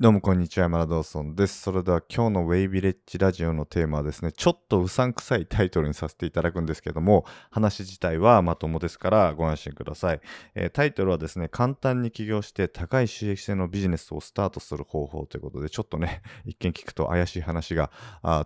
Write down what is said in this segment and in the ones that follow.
どうもこんにちは、山田ドーソンです。それでは今日のウェイビレッジラジオのテーマはですね、ちょっとうさんくさいタイトルにさせていただくんですけども、話自体はまともですからご安心ください。えータイトルはですね、簡単に起業して高い収益性のビジネスをスタートする方法ということで、ちょっとね、一見聞くと怪しい話が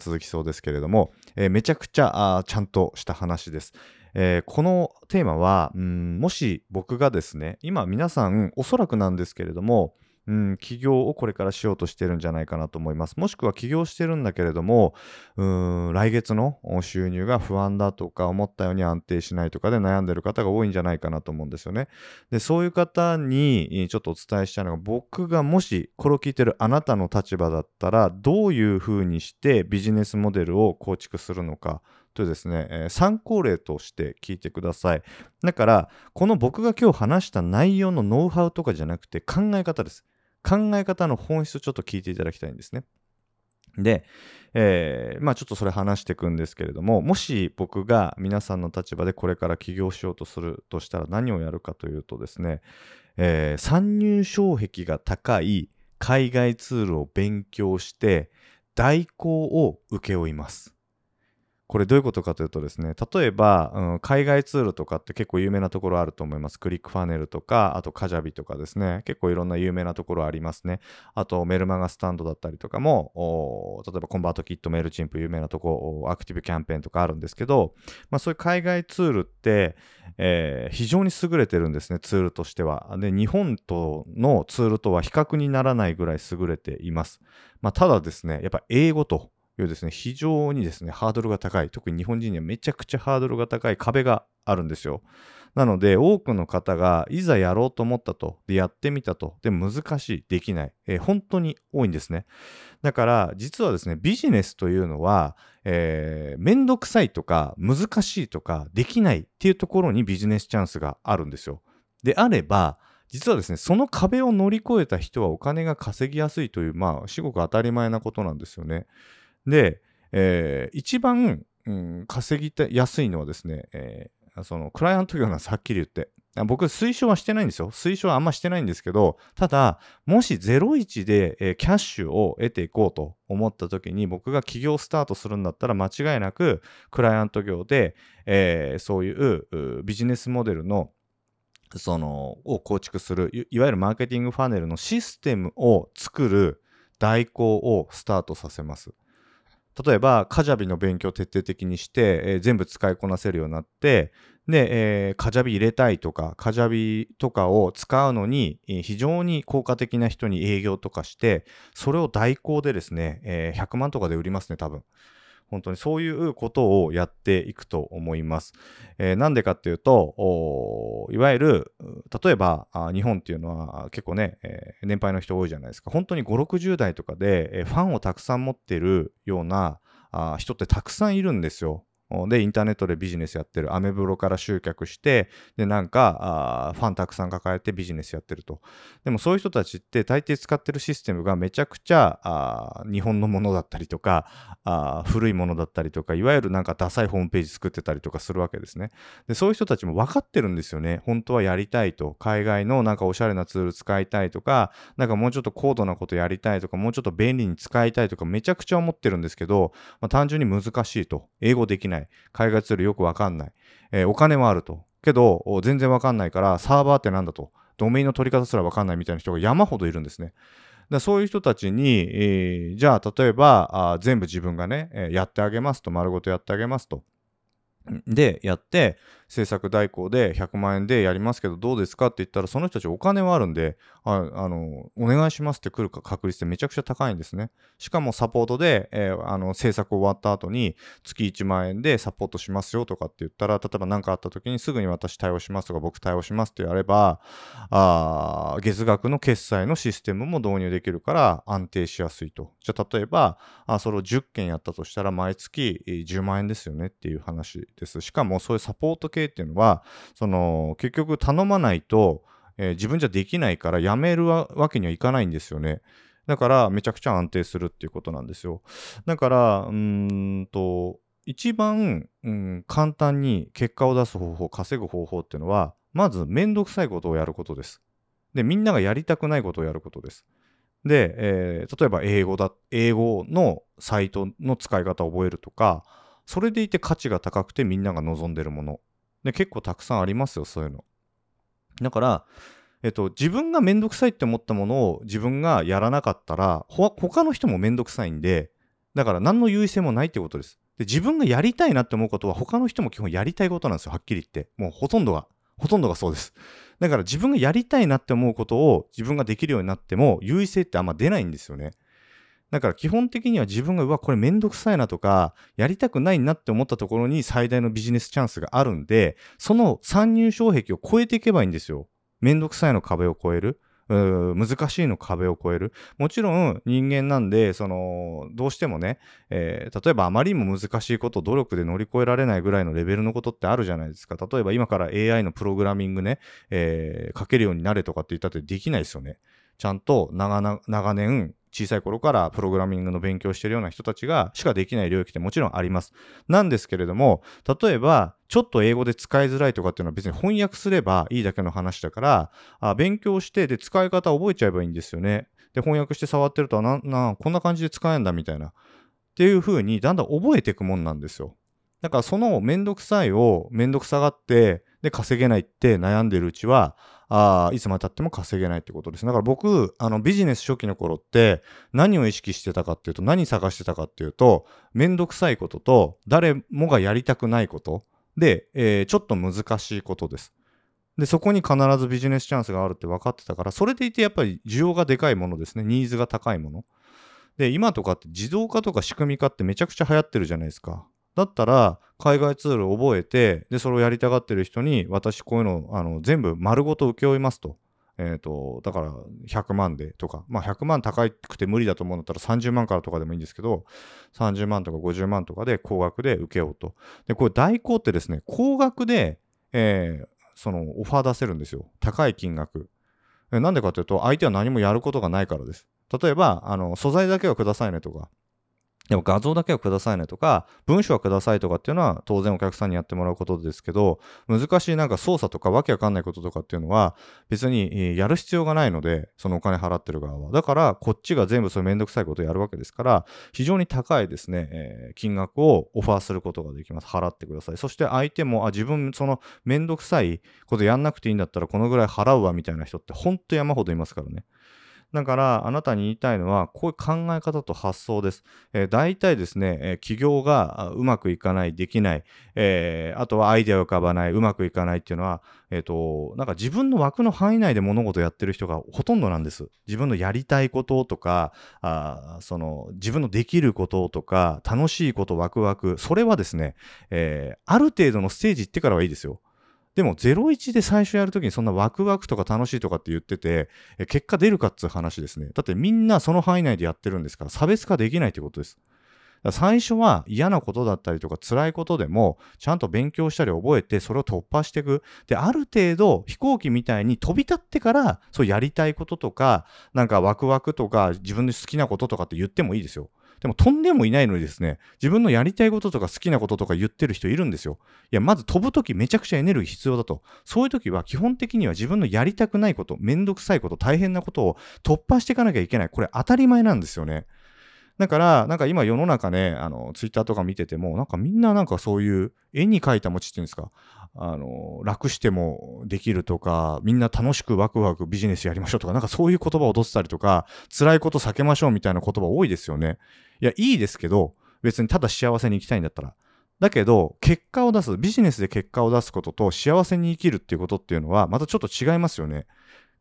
続きそうですけれども、えーめちゃくちゃちゃんとした話です。えーこのテーマは、もし僕がですね、今皆さんおそらくなんですけれども、うん、起業をこれからしようとしてるんじゃないかなと思います。もしくは起業してるんだけれども、うん来月の収入が不安だとか、思ったように安定しないとかで悩んでる方が多いんじゃないかなと思うんですよね。で、そういう方にちょっとお伝えしたいのが、僕がもしこれを聞いてるあなたの立場だったら、どういうふうにしてビジネスモデルを構築するのか。とですね、えー参考例として聞いてください。だから、この僕が今日話した内容のノウハウとかじゃなくて考え方です。考え方の本質をちょっと聞いていただきたいんですね。で、えーまあちょっとそれ話していくんですけれども、もし僕が皆さんの立場でこれから起業しようとするとしたら何をやるかというとですね、えー参入障壁が高い海外ツールを勉強して代行を請け負います。これどういうことかというとですね、例えば、うん海外ツールとかって結構有名なところあると思います。クリックファネルとか、あとカジャビとかですね、結構いろんな有名なところありますね。あとメルマガスタンドだったりとかも、例えばコンバートキット、メールチンプ有名なとこ、アクティブキャンペーンとかあるんですけど、まあそういう海外ツールって、えー非常に優れてるんですね、ツールとしては。で、日本とのツールとは比較にならないぐらい優れています。まあただですね、やっぱ英語と、いうですね、非常にですね、ハードルが高い、特に日本人にはめちゃくちゃハードルが高い壁があるんですよ。なので、多くの方がいざやろうと思ったと、で、やってみたと、で、難しい、できない、えー本当に多いんですね。だから、実はですね、ビジネスというのは、えー、めんどくさいとか、難しいとか、できないっていうところにビジネスチャンスがあるんですよ。であれば、実はですね、その壁を乗り越えた人はお金が稼ぎやすいという、まあ、至極当たり前なことなんですよね。で、えー一番、うん、稼ぎたやすいのはですね、えーそのクライアント業なんです、はっきり言って。僕、推奨はしてないんですよ。推奨はあんましてないんですけど、ただ、もし01で、えーキャッシュを得ていこうと思った時に、僕が起業スタートするんだったら、間違いなく、クライアント業で、えーそういううビジネスモデルのそのを構築するいいわゆるマーケティングファネルのシステムを作る代行をスタートさせます。例えば、カジャビの勉強を徹底的にして、えー全部使いこなせるようになって、で、えーカジャビ入れたいとか、カジャビとかを使うのに、えー非常に効果的な人に営業とかして、それを代行でですね、え100万とかで売りますね、多分。本当にそういうことをやっていくと思います。えーなんでかっていうと、いわゆる、例えば日本っていうのは結構ね、えー年配の人多いじゃないですか。本当に5、60代とかで、えファンをたくさん持ってるようなあ人ってたくさんいるんですよ。で、インターネットでビジネスやってる。アメブロから集客して、で、なんか、ファンたくさん抱えてビジネスやってると。でもそういう人たちって大抵使ってるシステムがめちゃくちゃ日本のものだったりとか、古いものだったりとか、いわゆるなんかダサいホームページ作ってたりとかするわけですね。で、そういう人たちも分かってるんですよね。本当はやりたいと。海外のなんかおしゃれなツール使いたいとか、なんかもうちょっと高度なことやりたいとか、もうちょっと便利に使いたいとか、めちゃくちゃ思ってるんですけど、まあ、単純に難しいと。英語できない。海外ツールよくわかんない。えーお金はあると。けど、全然わかんないから、サーバーってなんだと。ドメインの取り方すらわかんないみたいな人が山ほどいるんですね。だそういう人たちに、えーじゃあ例えばあ全部自分がね、えやってあげますと丸ごとやってあげますと。でやって制作代行で100万円でやりますけどどうですかって言ったらその人たちお金はあるんでああのお願いしますって来るか確率ってめちゃくちゃ高いんですね。しかもサポートで、えーあの制作終わった後に月1万円でサポートしますよとかって言ったら例えば何かあった時にすぐに私対応しますとか僕対応しますってやればあ月額の決済のシステムも導入できるから安定しやすいと。じゃあ例えばあそれを10件やったとしたら毎月10万円ですよねっていう話です。しかもそういうサポート系っていうのはその結局頼まないと、えー自分じゃできないからやめるわけにはいかないんですよね。だからめちゃくちゃ安定するっていうことなんですよ。だからうんと一番、うん、簡単に結果を出す方法稼ぐ方法っていうのはまずめんどくさいことをやることです。でみんながやりたくないことをやることです。で、えー例えば英語だ、英語のサイトの使い方を覚えるとか、それでいて価値が高くてみんなが望んでるもの。で、結構たくさんありますよ、そういうの。だから、えっと、自分がめんどくさいって思ったものを自分がやらなかったら、他の人もめんどくさいんで、だから何の優位性もないってことです。で、自分がやりたいなって思うことは他の人も基本やりたいことなんですよ、はっきり言って。もうほとんどが、ほとんどがそうです。だから自分がやりたいなって思うことを自分ができるようになっても優位性ってあんま出ないんですよね。だから基本的には自分がうわこれめんどくさいなとかやりたくないなって思ったところに最大のビジネスチャンスがあるんでその参入障壁を超えていけばいいんですよ。めんどくさいの壁を越える。難しいの壁を越える。もちろん人間なんで、その、どうしてもね、えー例えばあまりにも難しいことを努力で乗り越えられないぐらいのレベルのことってあるじゃないですか。例えば今から AI のプログラミングね、えー書けるようになれとかって言ったってできないですよね。ちゃんと長長年小さい頃からプログラミングの勉強してるような人たちがしかできない領域ってもちろんあります。なんですけれども、例えばちょっと英語で使いづらいとかっていうのは別に翻訳すればいいだけの話だから、あ勉強してで使い方覚えちゃえばいいんですよね。で、翻訳して触ってると、ななこんな感じで使えんだみたいな。っていう風にだんだん覚えていくもんなんですよ。だからそのめんどくさいをめんどくさがって、で、稼げないって悩んでるうちは、あいつまでたっても稼げないってことです。だから僕、あのビジネス初期の頃って何を意識してたかっていうと、何探してたかっていうと、めんどくさいことと誰もがやりたくないことで、えーちょっと難しいことです。で、そこに必ずビジネスチャンスがあるって分かってたから、それでいてやっぱり需要がでかいものですね。ニーズが高いもの。で、今とかって自動化とか仕組み化ってめちゃくちゃ流行ってるじゃないですか。だったら、海外ツールを覚えて、で、それをやりたがってる人に、私こういうの、あの、全部丸ごと請け負いますと。えっ、と、だから、100万でとか、まあ、100万高くて無理だと思うんだったら30万からとかでもいいんですけど、30万とか50万とかで高額で請け負うと。で、これ代行ってですね、高額で、えーその、オファー出せるんですよ。高い金額。なんでかというと、相手は何もやることがないからです。例えば、あの、素材だけはくださいねとか、でも画像だけはくださいねとか、文章はくださいとかっていうのは当然お客さんにやってもらうことですけど、難しいなんか操作とかわけわかんないこととかっていうのは別にやる必要がないので、そのお金払ってる側は。だからこっちが全部そういうめんどくさいことをやるわけですから、非常に高いですね、えー金額をオファーすることができます。払ってください。そして相手も、あ、自分そのめんどくさいことやんなくていいんだったらこのぐらい払うわみたいな人ってほんと山ほどいますからね。だから、あなたに言いたいのは、こういう考え方と発想です。えー大体ですね、えー企業がうまくいかない、できない、えーあとはアイデアが浮かばない、うまくいかないっていうのは、えっ、と、なんか自分の枠の範囲内で物事をやってる人がほとんどなんです。自分のやりたいこととか、あその、自分のできることとか、楽しいこと、ワクワク、それはですね、えーある程度のステージ行ってからはいいですよ。でも、01で最初やるときにそんなワクワクとか楽しいとかって言ってて、え結果出るかっつう話ですね。だってみんなその範囲内でやってるんですから、差別化できないってことです。最初は嫌なことだったりとか辛いことでもちゃんと勉強したり覚えてそれを突破していく。で、ある程度飛行機みたいに飛び立ってからそうやりたいこととかなんかワクワクとか自分で好きなこととかって言ってもいいですよ。でも飛んでもいないのにですね、自分のやりたいこととか好きなこととか言ってる人いるんですよ。いや、まず飛ぶときめちゃくちゃエネルギー必要だと。そういうときは基本的には自分のやりたくないこと、めんどくさいこと、大変なことを突破していかなきゃいけない。これ当たり前なんですよね。だから、なんか今世の中ね、あの、ツイッターとか見てても、なんかみんななんかそういう絵に描いた餅っていうんですか、あの、楽してもできるとか、みんな楽しくワクワクビジネスやりましょうとか、なんかそういう言葉を踊ってたりとか、辛いこと避けましょうみたいな言葉多いですよね。いや、いいですけど、別にただ幸せに生きたいんだったら。だけど、結果を出す、ビジネスで結果を出すことと幸せに生きるっていうことっていうのは、またちょっと違いますよね。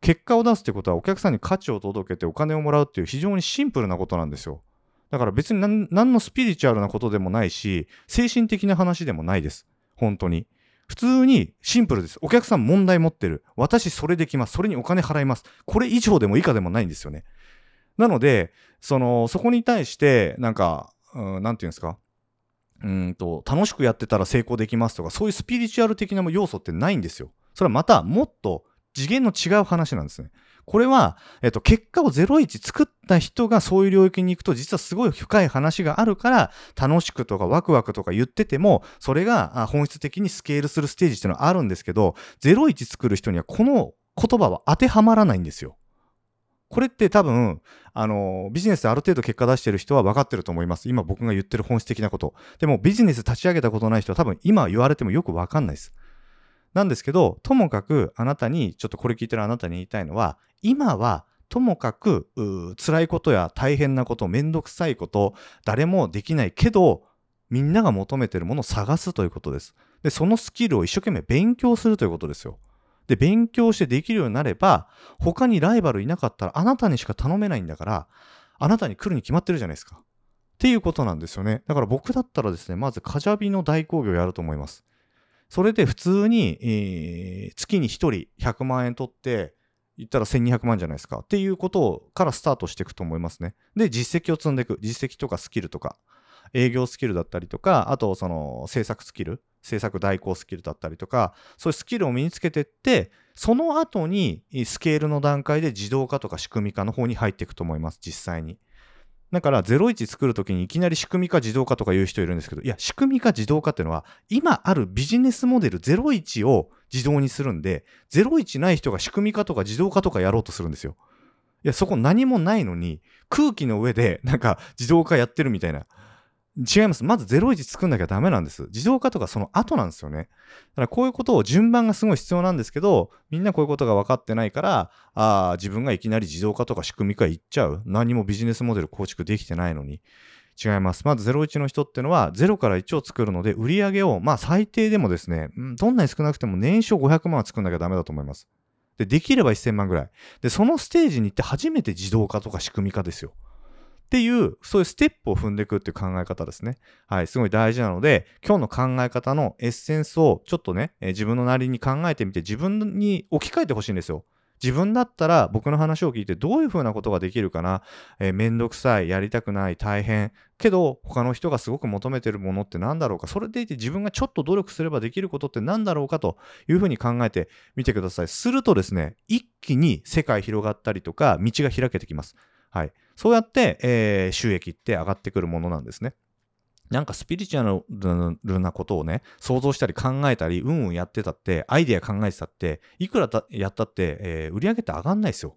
結果を出すってことは、お客さんに価値を届けてお金をもらうっていう非常にシンプルなことなんですよ。だから別に何何のスピリチュアルなことでもないし、精神的な話でもないです。本当に。普通にシンプルです。お客さん問題持ってる。私それできます。それにお金払います。これ以上でも以下でもないんですよね。なので、その、そこに対して、なんか、うん、なんていうんですか？うんと、楽しくやってたら成功できますとか、そういうスピリチュアル的な要素ってないんですよ。それはまた、もっと次元の違う話なんですね。これは、えっと、結果を01作った人がそういう領域に行くと、実はすごい深い話があるから、楽しくとかワクワクとか言ってても、それが本質的にスケールするステージっていうのはあるんですけど、01作る人にはこの言葉は当てはまらないんですよ。これって多分、あの、ビジネスである程度結果出してる人は分かってると思います。今僕が言ってる本質的なこと。でもビジネス立ち上げたことない人は多分今言われてもよく分かんないです。なんですけど、ともかくあなたに、ちょっとこれ聞いてるあなたに言いたいのは、今はともかく辛いことや大変なこと、めんどくさいこと、誰もできないけど、みんなが求めてるものを探すということです。で、そのスキルを一生懸命勉強するということですよ。で、勉強してできるようになれば、他にライバルいなかったらあなたにしか頼めないんだから、あなたに来るに決まってるじゃないですか。っていうことなんですよね。だから僕だったらですね、まずカジャビの代行業をやると思います。それで普通に、えー、月に1人100万円取って、言ったら1200万じゃないですか。っていうことからスタートしていくと思いますね。で、実績を積んでいく。実績とかスキルとか、営業スキルだったりとか、あとその制作スキル、制作代行スキルだったりとか、そういうスキルを身につけていって、その後にスケールの段階で自動化とか仕組み化の方に入っていくと思います、実際に。だから01作るときにいきなり仕組み化自動化とか言う人いるんですけど、いや、仕組み化自動化っていうのは、今あるビジネスモデル01を自動にするんで、01ない人が仕組み化とか自動化とかやろうとするんですよ。いや、そこ何もないのに、空気の上でなんか自動化やってるみたいな。違います。まず01作んなきゃダメなんです。自動化とかその後なんですよね。だからこういうことを順番がすごい必要なんですけど、みんなこういうことが分かってないから、あ自分がいきなり自動化とか仕組み化いっちゃう。何もビジネスモデル構築できてないのに。違います。まず01の人ってのは0から1を作るので、売り上げを、まあ最低でもですね、どんなに少なくても年商500万は作んなきゃダメだと思います。で、できれば1000万ぐらい。で、そのステージに行って初めて自動化とか仕組み化ですよ。っていう、そういうステップを踏んでいくっていう考え方ですね。はい、すごい大事なので、今日の考え方のエッセンスをちょっとね、えー、自分のなりに考えてみて、自分に置き換えてほしいんですよ。自分だったら僕の話を聞いてどういうふうなことができるかな、えー、めんどくさい、やりたくない、大変。けど、他の人がすごく求めてるものって何だろうか。それでいて自分がちょっと努力すればできることって何だろうかというふうに考えてみてください。するとですね、一気に世界広がったりとか、道が開けてきます。はい。そうやって、えー、収益って上がってくるものなんですね。なんかスピリチュアルなことをね、想像したり考えたり、うんうんやってたって、アイデア考えてたって、いくらやったって、えー、売り上げって上がんないですよ。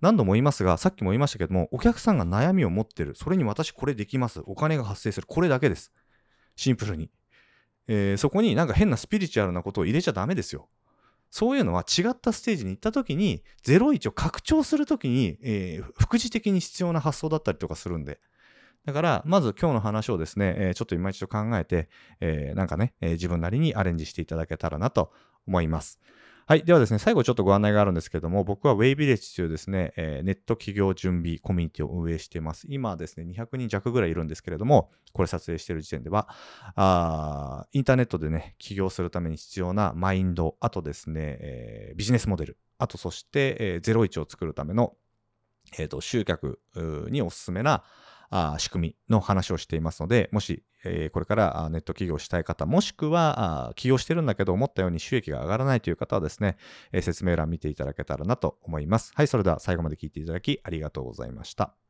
何度も言いますが、さっきも言いましたけども、お客さんが悩みを持ってる。それに私これできます。お金が発生する。これだけです。シンプルに。えー、そこになんか変なスピリチュアルなことを入れちゃダメですよ。そういうのは違ったステージに行った時に、01を拡張する時に、えー、副次的に必要な発想だったりとかするんで。だから、まず今日の話をですね、えー、ちょっと今一度考えて、えー、なんかね、えー、自分なりにアレンジしていただけたらなと思います。はい。ではですね、最後ちょっとご案内があるんですけども、僕は Way Village というですね、えー、ネット企業準備コミュニティを運営しています。今ですね、200人弱ぐらいいるんですけれども、これ撮影している時点では、あインターネットでね、起業するために必要なマインド、あとですね、えー、ビジネスモデル、あとそして、えー、01を作るための、えーと、集客におすすめなあ仕組みの話をしていますので、もしえー、これからネット起業したい方、もしくは起業してるんだけど思ったように収益が上がらないという方はですね、えー、説明欄見ていただけたらなと思います。はい、それでは最後まで聞いていただきありがとうございました。